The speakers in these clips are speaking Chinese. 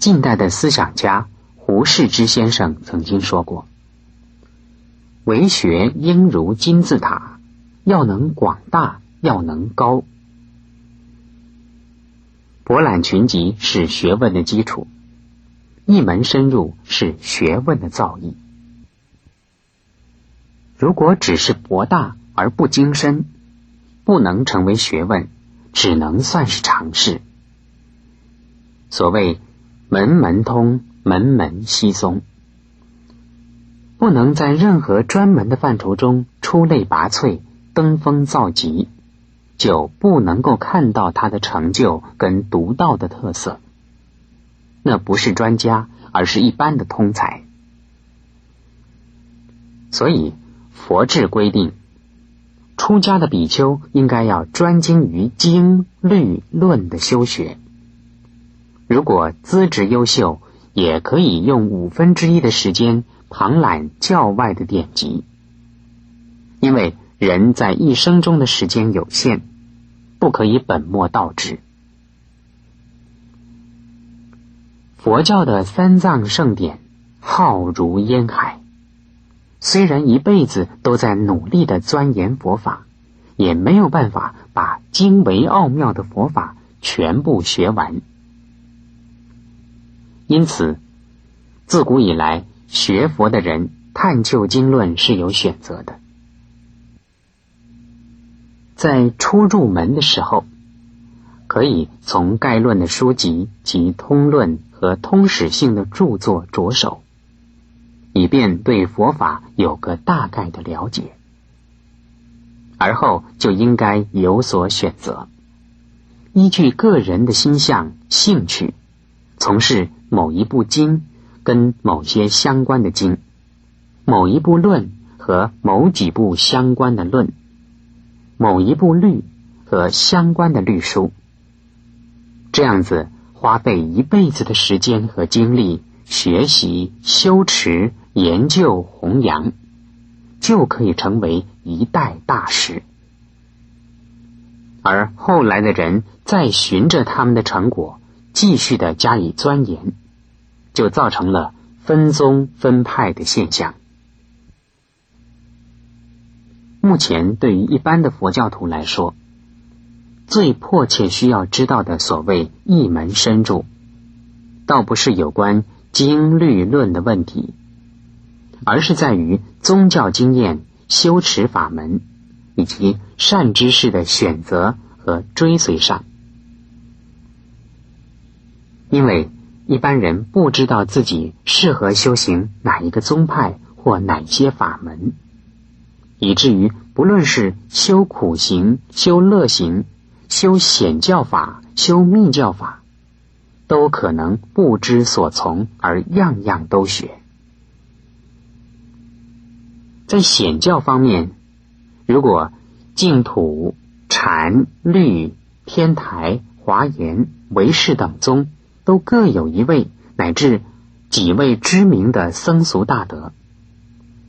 近代的思想家胡适之先生曾经说过：“为学应如金字塔，要能广大，要能高。博览群集是学问的基础，一门深入是学问的造诣。如果只是博大而不精深，不能成为学问，只能算是常识。所谓。”门门通，门门稀松，不能在任何专门的范畴中出类拔萃、登峰造极，就不能够看到他的成就跟独到的特色。那不是专家，而是一般的通才。所以佛制规定，出家的比丘应该要专精于经律论的修学。如果资质优秀，也可以用五分之一的时间旁览教外的典籍，因为人在一生中的时间有限，不可以本末倒置。佛教的三藏圣典浩如烟海，虽然一辈子都在努力的钻研佛法，也没有办法把精微奥妙的佛法全部学完。因此，自古以来，学佛的人探究经论是有选择的。在初入门的时候，可以从概论的书籍及通论和通史性的著作着手，以便对佛法有个大概的了解。而后就应该有所选择，依据个人的心向、兴趣，从事。某一部经跟某些相关的经，某一部论和某几部相关的论，某一部律和相关的律书，这样子花费一辈子的时间和精力学习、修持、研究、弘扬，就可以成为一代大师。而后来的人再循着他们的成果，继续的加以钻研。就造成了分宗分派的现象。目前，对于一般的佛教徒来说，最迫切需要知道的所谓一门深入，倒不是有关经律论的问题，而是在于宗教经验、修持法门以及善知识的选择和追随上，因为。一般人不知道自己适合修行哪一个宗派或哪些法门，以至于不论是修苦行、修乐行、修显教法、修密教法，都可能不知所从而样样都学。在显教方面，如果净土、禅、律、天台、华严、唯识等宗。都各有一位乃至几位知名的僧俗大德，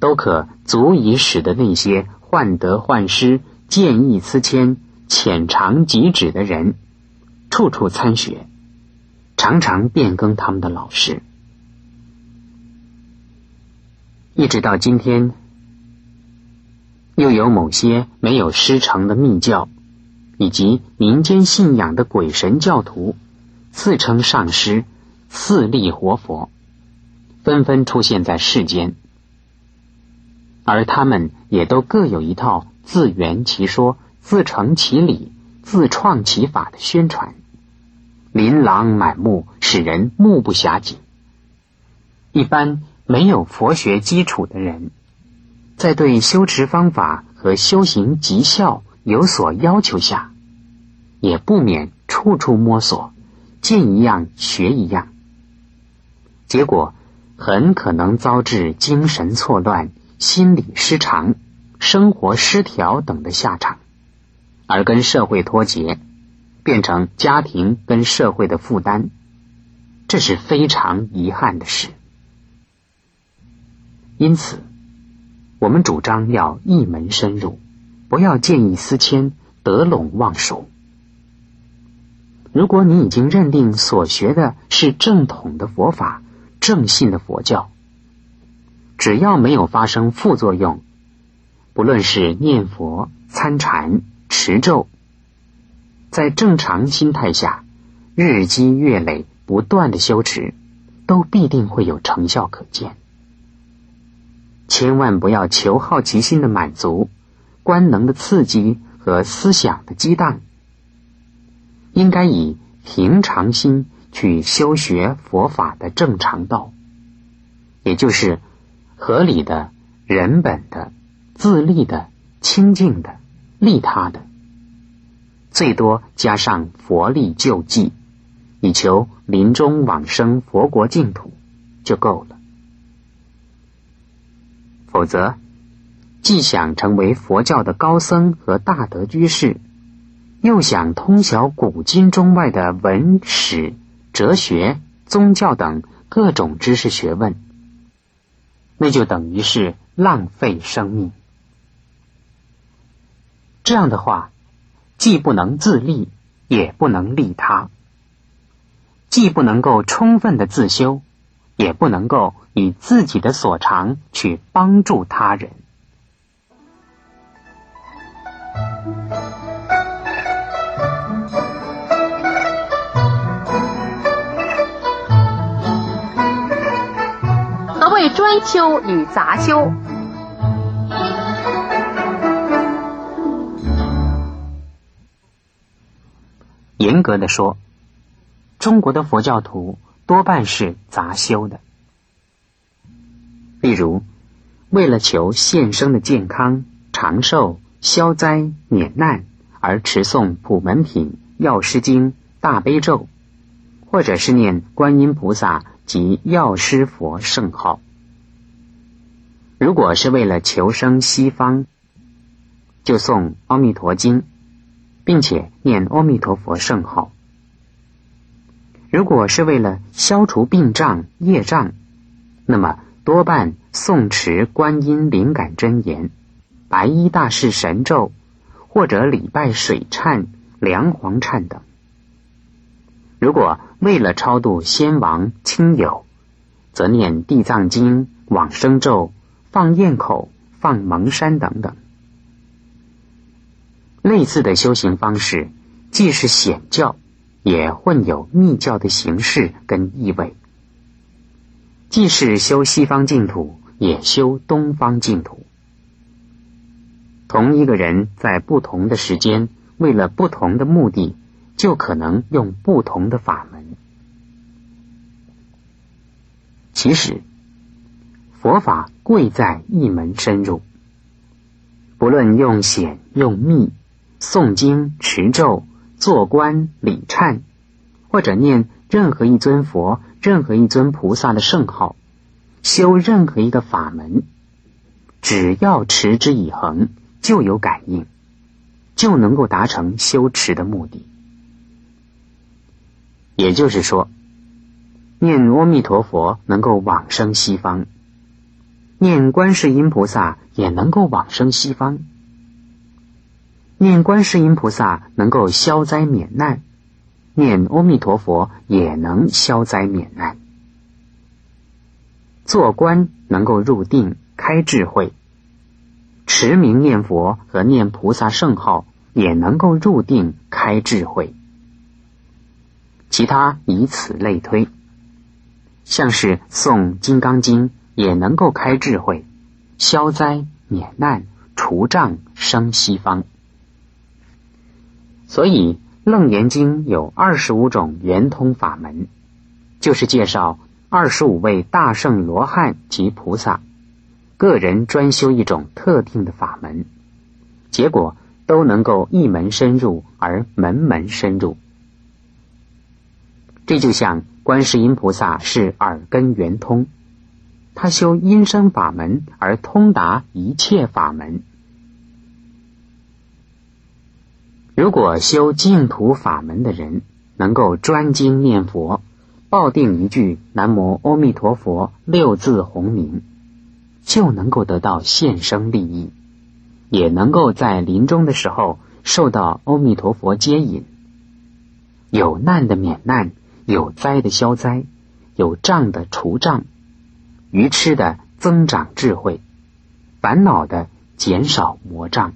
都可足以使得那些患得患失、见异思迁、浅尝即止的人，处处参学，常常变更他们的老师。一直到今天，又有某些没有师承的密教，以及民间信仰的鬼神教徒。自称上师，自立活佛，纷纷出现在世间，而他们也都各有一套自圆其说、自成其理、自创其法的宣传，琳琅满目，使人目不暇接。一般没有佛学基础的人，在对修持方法和修行绩效有所要求下，也不免处处摸索。见一样学一样，结果很可能遭致精神错乱、心理失常、生活失调等的下场，而跟社会脱节，变成家庭跟社会的负担，这是非常遗憾的事。因此，我们主张要一门深入，不要见异思迁、得陇望蜀。如果你已经认定所学的是正统的佛法、正信的佛教，只要没有发生副作用，不论是念佛、参禅、持咒，在正常心态下，日积月累、不断的修持，都必定会有成效可见。千万不要求好奇心的满足、官能的刺激和思想的激荡。应该以平常心去修学佛法的正常道，也就是合理的、人本的、自立的、清净的、利他的，最多加上佛力救济，以求临终往生佛国净土就够了。否则，既想成为佛教的高僧和大德居士。又想通晓古今中外的文史、哲学、宗教等各种知识学问，那就等于是浪费生命。这样的话，既不能自立，也不能利他；既不能够充分的自修，也不能够以自己的所长去帮助他人。专修与杂修，严格的说，中国的佛教徒多半是杂修的。例如，为了求现生的健康、长寿、消灾免难而持诵普门品、药师经、大悲咒，或者是念观音菩萨及药师佛圣号。如果是为了求生西方，就诵《阿弥陀经》，并且念阿弥陀佛圣号；如果是为了消除病障业障，那么多半诵持观音灵感真言、白衣大士神咒，或者礼拜水忏、梁皇忏等。如果为了超度先王亲友，则念地藏经、往生咒。放焰口、放蒙山等等，类似的修行方式，既是显教，也混有密教的形式跟意味；既是修西方净土，也修东方净土。同一个人在不同的时间，为了不同的目的，就可能用不同的法门。其实。佛法贵在一门深入，不论用显用密，诵经持咒、做观礼忏，或者念任何一尊佛、任何一尊菩萨的圣号，修任何一个法门，只要持之以恒，就有感应，就能够达成修持的目的。也就是说，念阿弥陀佛能够往生西方。念观世音菩萨也能够往生西方，念观世音菩萨能够消灾免难，念阿弥陀佛也能消灾免难。做观能够入定开智慧，持名念佛和念菩萨圣号也能够入定开智慧。其他以此类推，像是诵金刚经。也能够开智慧，消灾免难，除障生西方。所以《楞严经》有二十五种圆通法门，就是介绍二十五位大圣罗汉及菩萨，个人专修一种特定的法门，结果都能够一门深入而门门深入。这就像观世音菩萨是耳根圆通。他修阴声法门而通达一切法门。如果修净土法门的人能够专精念佛，抱定一句南无阿弥陀佛六字洪名，就能够得到现生利益，也能够在临终的时候受到阿弥陀佛接引。有难的免难，有灾的消灾，有障的除障，愚痴的增长智慧，烦恼的减少魔障。